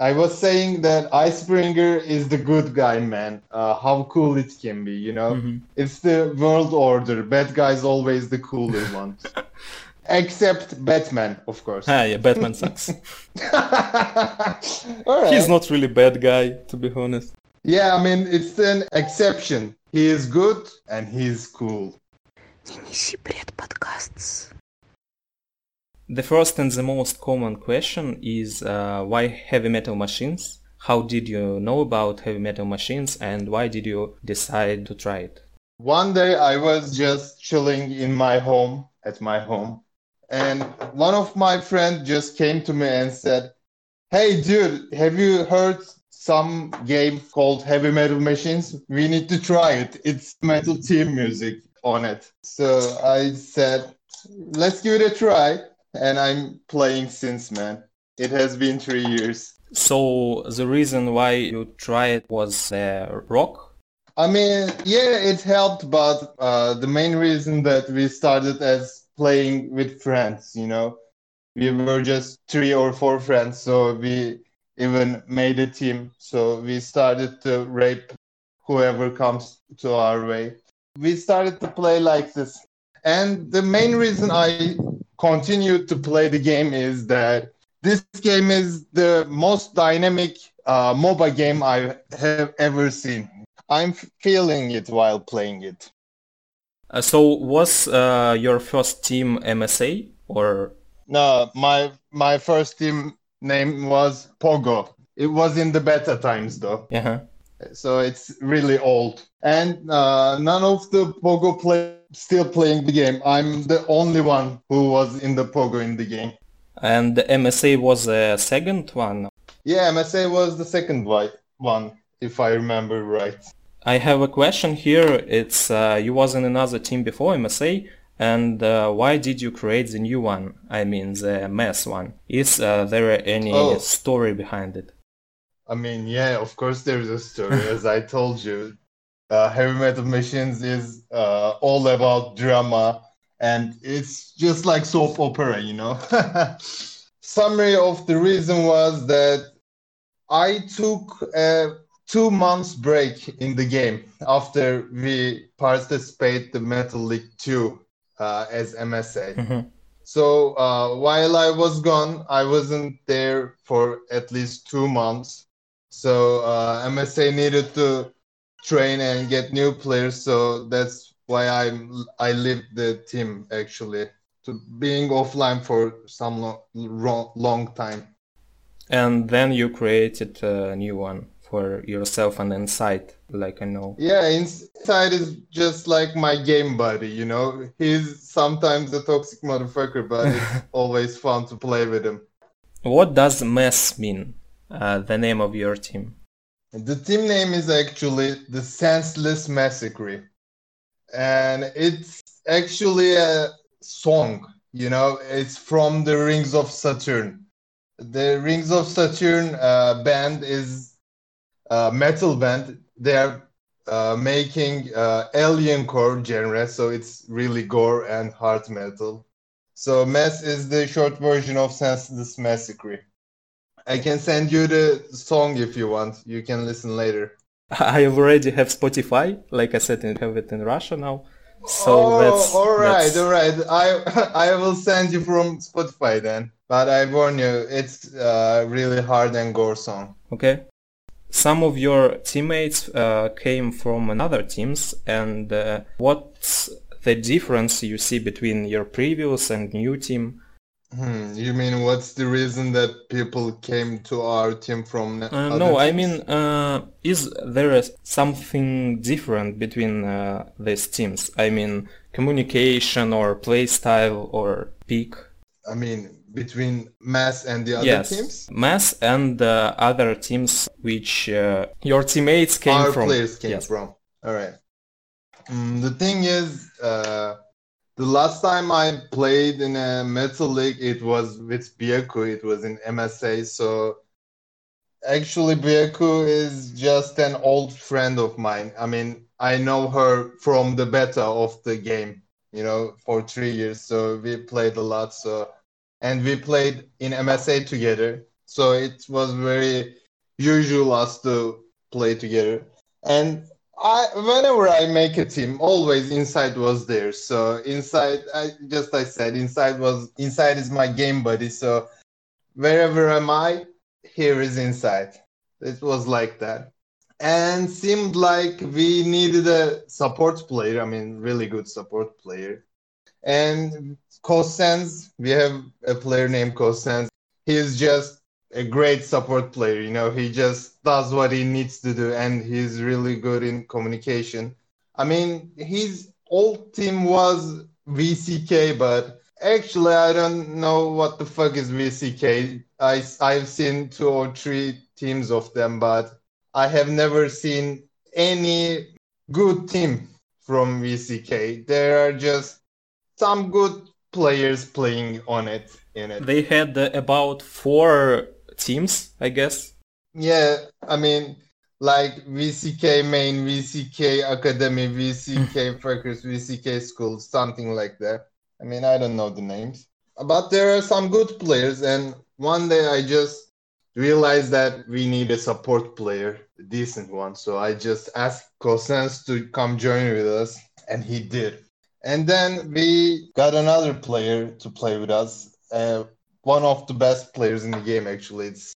I was saying that Icebreaker is the good guy, man. Uh, how cool it can be, you know? Mm-hmm. It's the world order. Bad guy's always the cooler one. Except Batman, of course. Ah, yeah, Batman sucks. He's not really bad guy, to be honest. Yeah, I mean, it's an exception. He is good and he's cool. Не неси бред подкастс. The first and the most common question is uh, why heavy metal machines? How did you know about heavy metal machines and why did you decide to try it? One day I was just chilling in my home, at my home, and one of my friends just came to me and said, Hey, dude, have you heard some game called Heavy Metal Machines? We need to try it. It's metal team music on it. So I said, Let's give it a try. And I'm playing since, man. It has been three years. So the reason why you tried was uh, rock? I mean, yeah, it helped, but uh, the main reason that we started as playing with friends, you know, we were just three or four friends, so we even made a team. So we started to rape whoever comes to our way. We started to play like this. And the main reason I continued to play the game is that this game is the most dynamic uh, MOBA game I have ever seen. I'm feeling it while playing it. Uh, so was uh, your first team MSA or No, my my first team name was Pogo. It was in the beta times though, uh so it's really old. And uh, none of the Pogo play still playing the game. I'm the only one who was in the Pogo in the game. and the MSA was the second one? Yeah, MSA was the second one, if I remember right. I have a question here. It's uh, you was in another team before MSA, and uh, why did you create the new one? I mean the mess one. Is uh, there any Oh. story behind it? I mean, yeah, of course there's a story. As I told you, uh, Heavy Metal Machines is uh, all about drama, and it's just like soap opera, you know. Summary of the reason was that I took a two months break in the game after we participated the Metal League 2 uh, as MSA. Mhm. So uh, while I was gone, I wasn't there for at least two months. So uh, MSA needed to train and get new players. So that's why I I left the team actually to being offline for some lo- ro- long time. And then you created a new one for yourself and Inside, like I know. Yeah, inside is just like my game buddy. You know, he's sometimes a toxic motherfucker, but it's always fun to play with him. What does mess mean? Uh, the name of your team. The team name is actually the Senseless Massacre. And it's actually a song, you know, it's from the Rings of Saturn. The Rings of Saturn uh, band is a metal band. They're uh, making uh, alien core genre, so it's really gore and hard metal. So Mess is the short version of Senseless Massacre. I can send you the song if you want. You can listen later. I already have Spotify, like I said, I have it in Russia now. So oh, that's all right, that's- all right. I I will send you from Spotify then. But I warn you, it's uh, really hard and gore song. Okay. Some of your teammates uh, came from another teams, and uh, what's the difference you see between your previous and new team? Hmm, you mean what's the reason that people came to our team from? Uh, no, I mean, uh, is there something different between uh, these teams? I mean, communication or play style or peak? I mean between Mass and the other yes, teams. Mass and uh, other teams which uh, your teammates came our from. players came Yes. from. All right. Mm, the thing is, uh, the last time I played in a Metal League, it was with Byaku. It was in MSA. So actually, Byaku is just an old friend of mine. I mean, I know her from the beta of the game. You know, for three years. So we played a lot. So and we played in MSA together. So it was very usual us to play together. And I whenever I make a team, always inside was there. So inside, I just I said inside was inside is my game buddy. So wherever am I, here is inside. It was like that, and seemed like we needed a support player. I mean, really good support player. And Cosenz, we have a player named Cosenz. He's just a great support player. You know, he just does what he needs to do, and he's really good in communication. I mean, his old team was VCK, but actually, I don't know what the fuck is VCK. I I've seen two or three teams of them, but I have never seen any good team from VCK. There are just some good players playing on it in it. They had about four teams, I guess. Yeah, I mean, like VCK main, VCK academy, VCK Frackers, VCK school, something like that. I mean, I don't know the names, but there are some good players. And one day I just realized that we need a support player, a decent one. So I just asked Cosenz to come join with us, and he did. And then we got another player to play with us. Uh, one of the best players in the game, actually. It's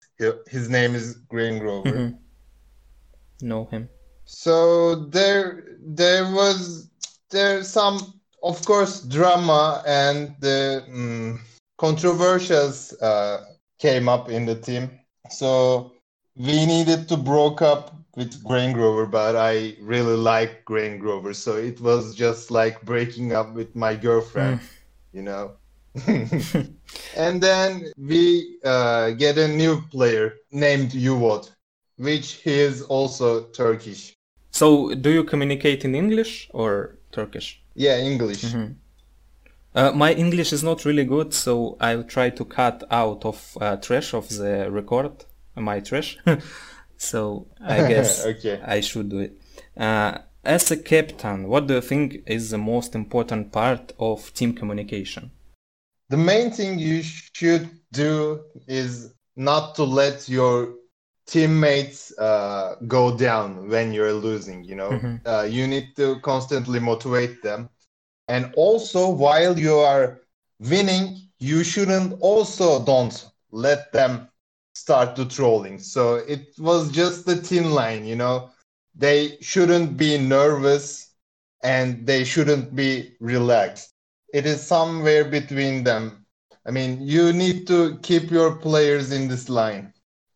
his name is Grain Grover. Mm-hmm. Know him. So there, there was there some, of course, drama and the um, controversials uh, came up in the team. So we needed to broke up with Grain Grover, but I really like Grain Grover, so it was just like breaking up with my girlfriend, mm. you know. and then we uh, get a new player named Yuvot, which he is also Turkish. So, do you communicate in English or Turkish? Yeah, English. Mm-hmm. Uh, my English is not really good, so I'll try to cut out of uh, trash of the record my trash. so I guess okay. I should do it. Uh, as a captain, what do you think is the most important part of team communication? The main thing you should do is not to let your teammates uh, go down when you're losing you know? Mm-hmm. uh, you need to constantly motivate them. And also while you are winning you shouldn't also don't let them start to trolling. So it was just the thin line you know? They shouldn't be nervous and they shouldn't be relaxed it is somewhere between them. I mean, you need to keep your players in this line.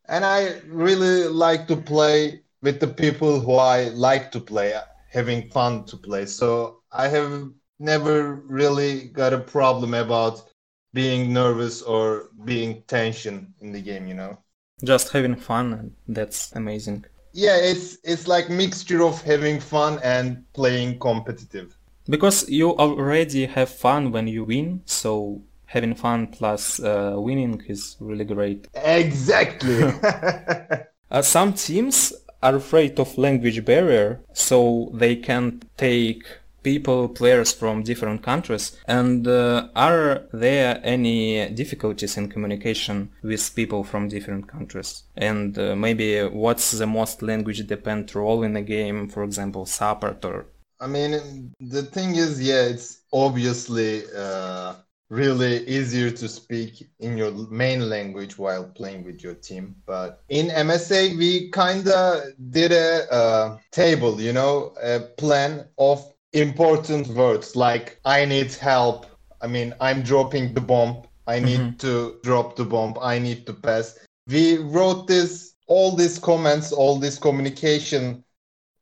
And I really like to play with the people who I like to play, uh, having fun to play. So I have never really got a problem about being nervous or being tension in the game, you know. Just having fun, that's amazing. Yeah, it's it's like mixture of having fun and playing competitive. Because you already have fun when you win, so having fun plus uh, winning is really great. Exactly. uh, some teams are afraid of language barrier, so they can take people, players from different countries. And uh, are there any difficulties in communication with people from different countries? And uh, maybe what's the most language dependent role in a game, for example, support or I mean, the thing is, yeah, it's obviously uh, really easier to speak in your main language while playing with your team. But in MSA, we kind of did a uh, table, you know, a plan of important words like I need help. I mean, I'm dropping the bomb. I need mm-hmm. to drop the bomb. I need to pass. We wrote this, all these comments, all these communication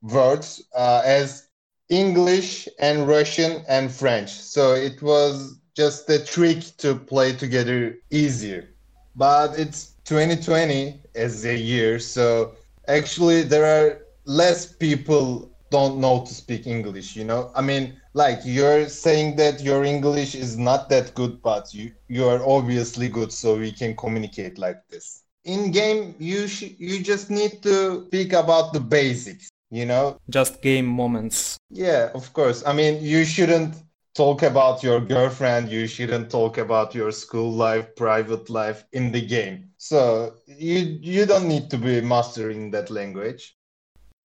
words uh, as English and Russian and French. So it was just a trick to play together easier. But it's 2020 as a year, so actually there are less people don't know to speak English, you know? I mean, like you're saying that your English is not that good, but you you are obviously good so we can communicate like this. In game you sh- you just need to speak about the basics you know just game moments yeah of course i mean you shouldn't talk about your girlfriend, you shouldn't talk about your school life, private life in the game. So you you don't need to be mastering that language.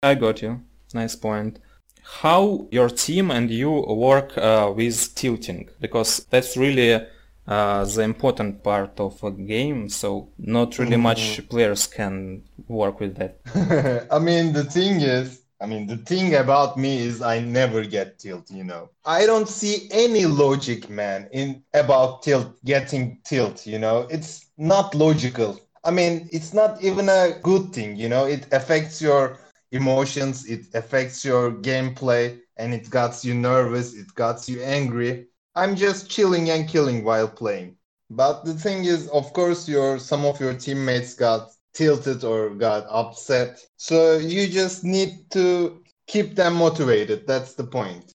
I got you. Nice point. How your team and you work uh, with tilting? Because that's really uh, the important part of a game. So not really Mm-hmm. much players can work with that. I mean, the thing is, I mean, the thing about me is I never get tilt, you know. I don't see any logic, man, in about tilt getting tilt, you know. It's not logical. I mean, it's not even a good thing, you know. It affects your emotions, it affects your gameplay, and it gets you nervous, it gets you angry. I'm just chilling and killing while playing. But the thing is, of course, your some of your teammates got tilted or got upset. So you just need to keep them motivated. That's the point.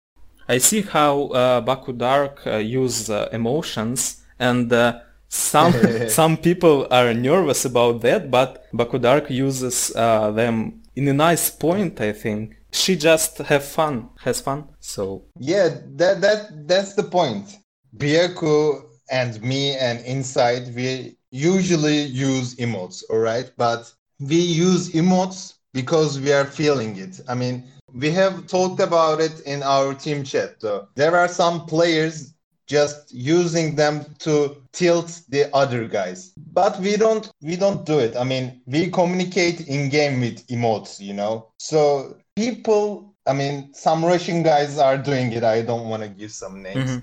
I see how uh, Baku Dark uh, use uh, emotions and uh, some some people are nervous about that, but Baku Dark uses uh, them in a nice point. I think she just have fun, has fun. So Yeah, that that that's the point. Byaku and me and Inside, we usually use emotes, all right? But we use emotes because we are feeling it. I mean, we have talked about it in our team chat though. There are some players just using them to tilt the other guys. But we don't we don't do it. I mean, we communicate in game with emotes, you know. So people I mean, some Russian guys are doing it. I don't want to give some names. Mhm.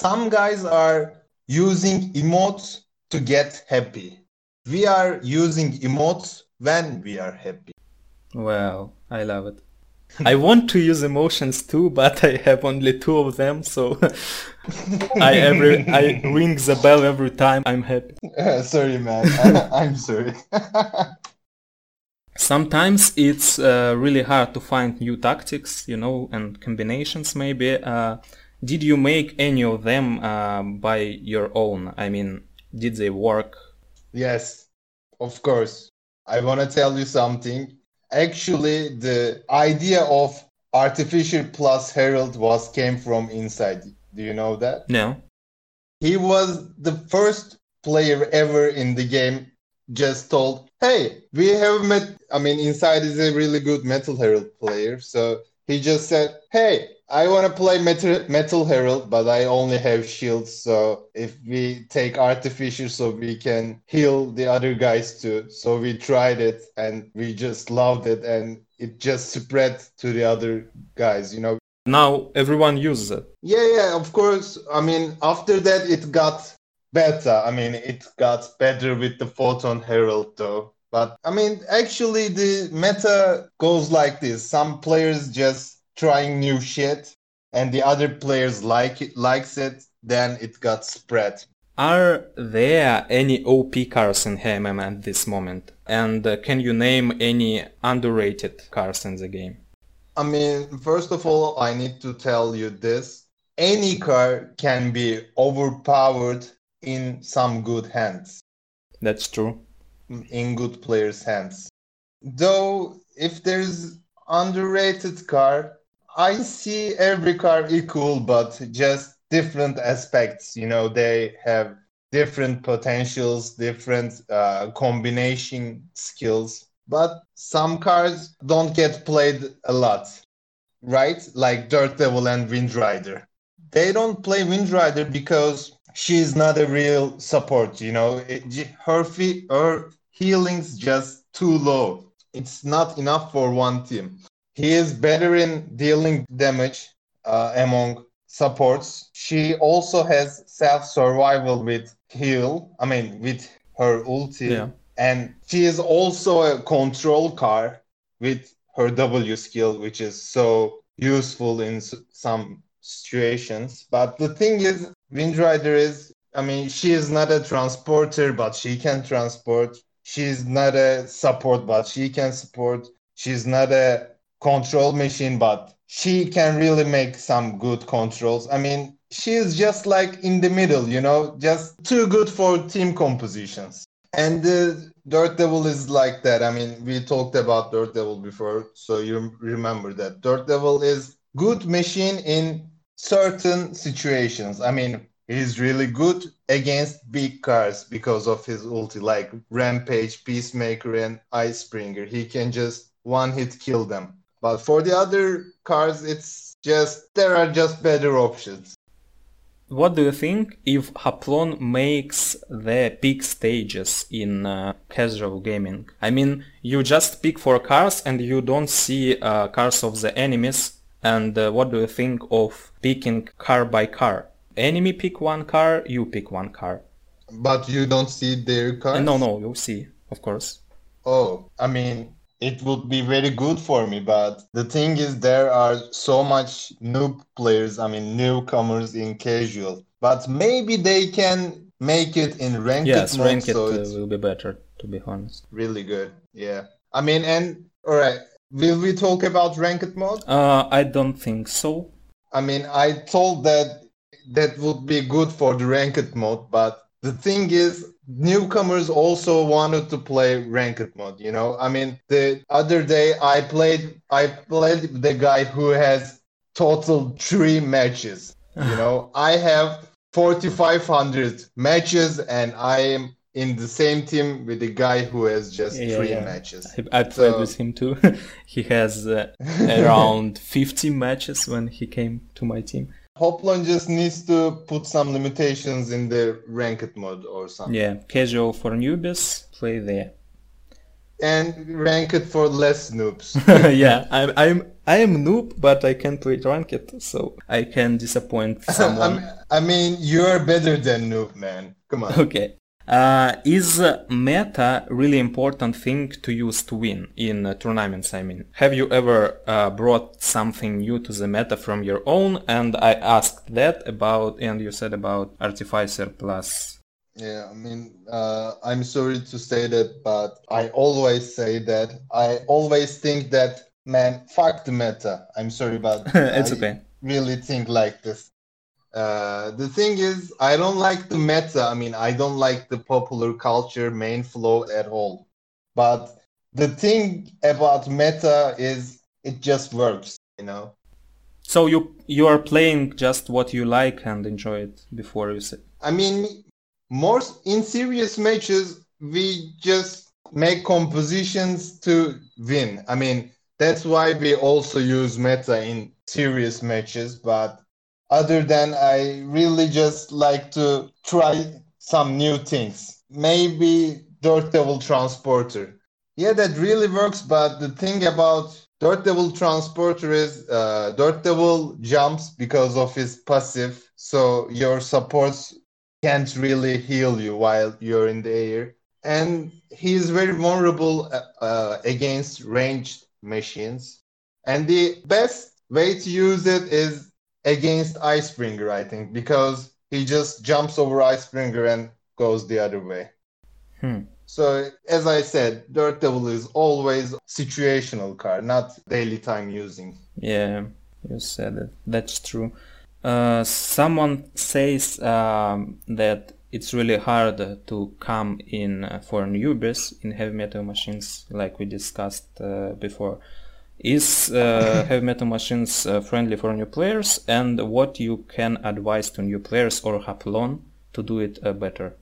Some guys are using emotes to get happy. We are using emotes when we are happy. well, I love it. I want to use emotions too, but I have only two of them, so I every I ring the bell every time I'm happy. sorry, man. I'm sorry. Sometimes it's uh, really hard to find new tactics, you know, and combinations maybe. Uh, did you make any of them uh, by your own? I mean, did they work? Yes, of course. I want to tell you something. Actually, the idea of Artificer plus Herald was came from inside. Do you know that? No. He was the first player ever in the game just told, "Hey, we have met I mean inside is a really good Metal Herald player." So he just said, "Hey, I want to play Metal, Metal Herald, but I only have shields. So if we take Artificer, so we can heal the other guys too. So we tried it and we just loved it, and it just spread to the other guys. You know, Now everyone uses it. yeah, yeah, of course. I mean, after that, it got better. I mean, it got better with the Photon Herald, though. But I mean, actually, the meta goes like this: some players just trying new shit, and the other players like it, likes it. Then it got spread. Are there any OP cars in HMM at this moment? And uh, can you name any underrated cars in the game? I mean, first of all, I need to tell you this: any car can be overpowered in some good hands. That's true. in good players' hands. Though, if there's underrated car, I see every car equal, but just different aspects. You know, they have different potentials, different uh, combination skills. But some cars don't get played a lot, right? Like Dirt Devil and Wind Rider. They don't play Wind Rider because she's not a real support. You know, it, her fe- her healing's just too low. It's not enough for one team. He is better in dealing damage uh, among supports. She also has self survival with heal. I mean, with her ulti. Yeah. And she is also a control car with her W skill, which is so useful in some situations. But the thing is, Windrider is, I mean, she is not a transporter, but she can transport. She's not a support, but she can support. She's not a control machine, but she can really make some good controls. I mean, she is just like in the middle, you know, just too good for team compositions. And uh, the Dirt Devil is like that. I mean, we talked about Dirt Devil before, so you remember that. Dirt Devil is good machine in certain situations. I mean, he's really good against big cars because of his ulti, like Rampage, Peacemaker, and Icebreaker. He can just one hit kill them. But for the other cars, it's just there are just better options. What do you think if Hoplon makes the peak stages in uh, casual gaming? I mean, you just pick four cars and you don't see uh, cars of the enemies. And uh, what do you think of picking car by car? Enemy pick one car, you pick one car. But you don't see their car? Uh, no, no, you see, of course. Oh, I mean, it would be very good for me but the thing is there are so much noob players i mean newcomers in casual but maybe they can make it in ranked yes mode, ranked so uh, it's will be better to be honest really good yeah i mean and all right will we talk about ranked mode? Uh, i don't think so. I mean i told that that would be good for the ranked mode but the thing is newcomers also wanted to play ranked mode you know? I mean the other day i played i played the guy who has total three matches you know? I have 4500 matches and i am in the same team with the guy who has just Yeah, three yeah. matches I, I played So- with him too he has uh, around 50 matches when he came to my team Hoplon just needs to put some limitations in the ranked mode or something yeah casual for newbies play there and ranked for less noobs yeah i'm i'm i am noob but i can play ranked so i can disappoint someone I mean, you're better than noob, man. Come on. Okay. Uh, is meta really important thing to use to win in uh, tournaments? I mean, have you ever uh, brought something new to the meta from your own? And I asked that about, and you said about Artificer Plus. Yeah, I mean, uh, I'm sorry to say that, but I always say that. I always think that, man, fuck the meta. I'm sorry, but it's I okay. really think like this. Uh, the thing is, I don't like the meta. I mean, I don't like the popular culture main flow at all. But the thing about meta is it just works, you know? So you you are playing just what you like and enjoy it before you say. I mean, more in serious matches, we just make compositions to win. I mean, that's why we also use meta in serious matches. But other than I really just like to try some new things. Maybe Dirt Devil Transporter. Yeah, that really works. But the thing about Dirt Devil Transporter is uh, Dirt Devil jumps because of his passive. So your supports can't really heal you while you're in the air. And he is very vulnerable uh, uh, against ranged machines. And the best way to use it is against Icebreaker, I think, because he just jumps over Icebreaker and goes the other way. Hmm. So, as I said, Dirt Devil is always situational card, not daily time using. Yeah, you said it. That's true. Uh, someone says um, that it's really hard to come in uh, for newbies in heavy metal machines, like we discussed uh, before. Is uh, heavy metal machines uh, friendly for new players, and what you can advise to new players or Hoplon to do it uh, better?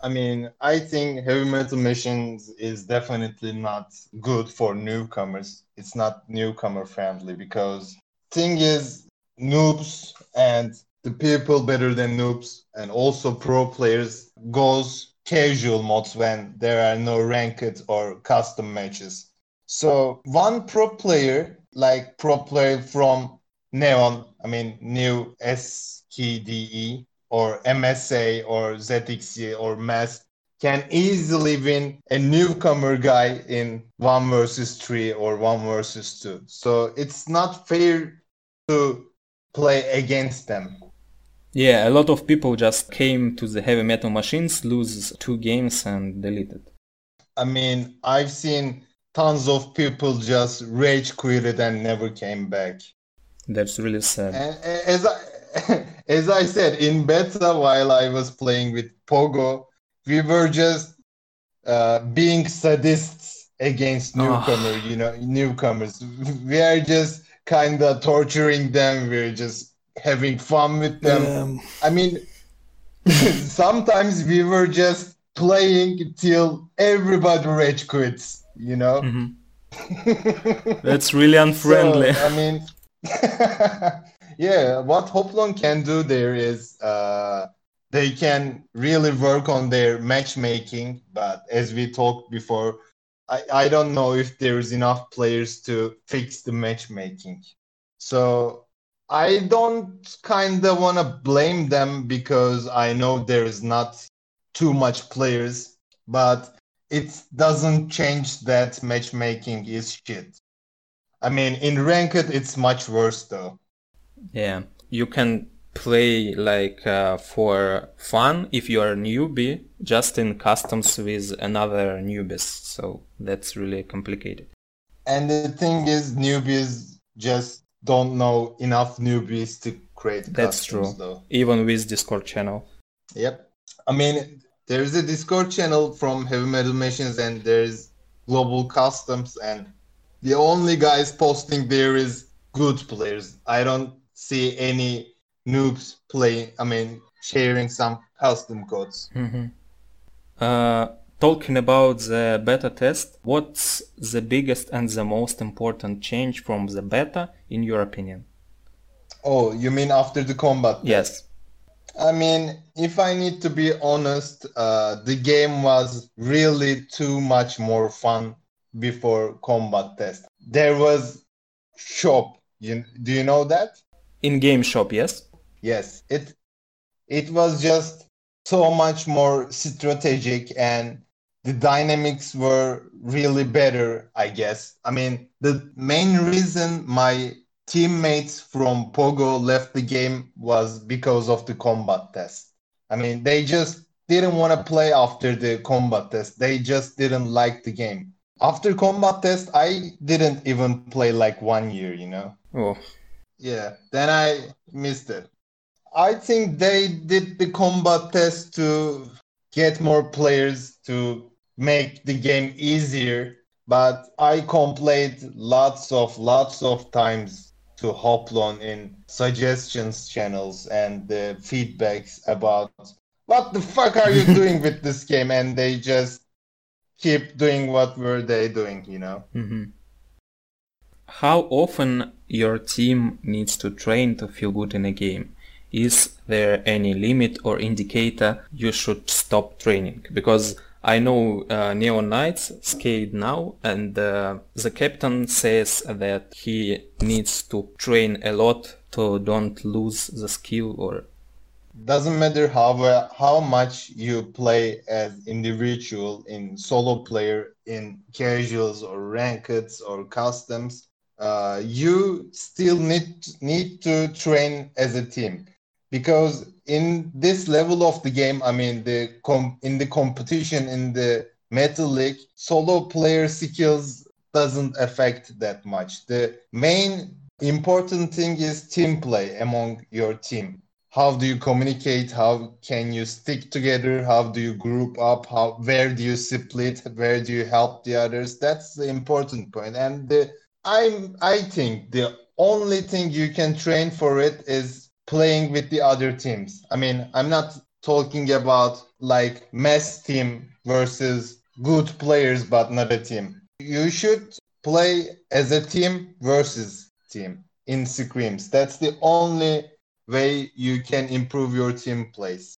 I mean, I think heavy metal machines is definitely not good for newcomers. It's not newcomer friendly because thing is noobs and the people better than noobs and also pro players goes casual modes when there are no ranked or custom matches. So one pro player, like pro player from Neon, I mean new SKDE or MSA or ZXE or MAS can easily win a newcomer guy in one versus three or one versus two. So it's not fair to play against them. Yeah, a lot of people just came to the heavy metal machines, lose two games and deleted. I mean, I've seen tons of people just rage quitted and never came back. That's really sad. And as I as I said in beta while I was playing with Pogo, we were just uh, being sadists against newcomers. newcomer, you know, newcomers. We are just kind of torturing them. We're just having fun with them. Um, I mean, sometimes we were just playing till everybody rage quits, you know? mhm. That's really unfriendly. So, I mean, yeah, what Hoplon can do there is uh, they can really work on their matchmaking. But as we talked before, I, I don't know if there's enough players to fix the matchmaking. So I don't kind of want to blame them because I know there's not too much players, but it doesn't change that matchmaking is shit. I mean, in ranked, it's much worse though. Yeah, you can play like uh, for fun if you are a newbie, just in customs with another newbies. So that's really complicated. And the thing is, newbies just don't know enough newbies to create That's customs, true. though. Even with Discord channel. Yep. I mean, there's a Discord channel from Heavy Metal Machines, and there's Global Customs, and the only guys posting there is good players. I don't see any noobs playing. I mean, sharing some custom codes. Mhm. Uh, talking about the beta test, what's the biggest and the most important change from the beta, in your opinion? Oh, you mean after the combat? Yes. I mean, if I need to be honest, uh, the game was really too much more fun before combat test. There was shop. You, do you know that? In game shop, yes. Yes. It it was just so much more strategic and the dynamics were really better, I guess. I mean, the main reason my teammates from Pogo left the game was because of the combat test. I mean, they just didn't want to play after the combat test. They just didn't like the game. After combat test, I didn't even play like one year, you know? Oh, Yeah, then I missed it. I think they did the combat test to get more players to make the game easier, but I complained lots of lots of times to Hoplon in suggestions channels and the feedbacks about what the fuck are you doing with this game and they just keep doing what were they doing, you know? mhm. How often your team needs to train to feel good in a game? Is there any limit or indicator you should stop training? Because I know uh, Neon Knights skate now, and uh, the captain says that he needs to train a lot to don't lose the skill or doesn't matter how well, how much you play as individual in solo player in casuals or rankeds or customs uh, you still need need to train as a team because in this level of the game i mean the com- in the competition in the metal league solo player skills doesn't affect that much. The main important thing is team play among your team. How do you communicate? How can you stick together? How do you group up? How where do you split? Where do you help the others? That's the important point. And the, i'm i think the only thing you can train for it is playing with the other teams i mean i'm not talking about like mess team versus good players but not a team you should play as a team versus team in scrims that's the only way you can improve your team plays.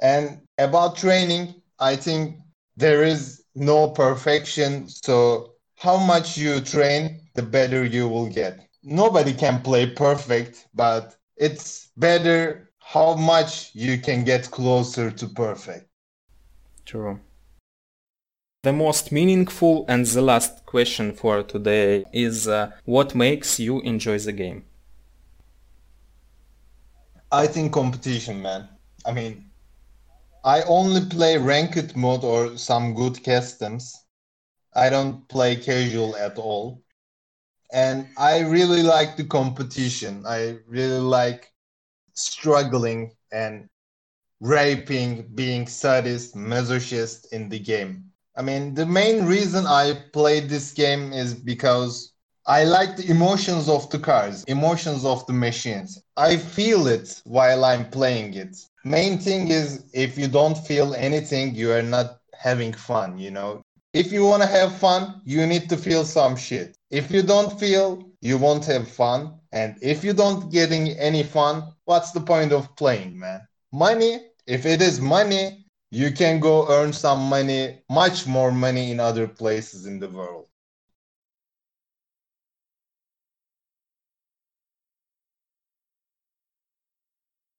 And about training, I think there is no perfection. So, how much you train, the better you will get. Nobody can play perfect, but it's better how much you can get closer to perfect. True. The most meaningful and the last question for today is uh, what makes you enjoy the game? I think competition, man. I mean, I only play ranked mode or some good customs. I don't play casual at all. And I really like the competition. I really like struggling and raping, being sadist, masochist in the game. I mean, the main reason I played this game is because I like the emotions of the cars, emotions of the machines. I feel it while I'm playing it. Main thing is if you don't feel anything, you are not having fun, you know. If you want to have fun, you need to feel some shit. If you don't feel, you won't have fun. And if you don't getting any fun, what's the point of playing, man? Money, if it is money, you can go earn some money, much more money in other places in the world.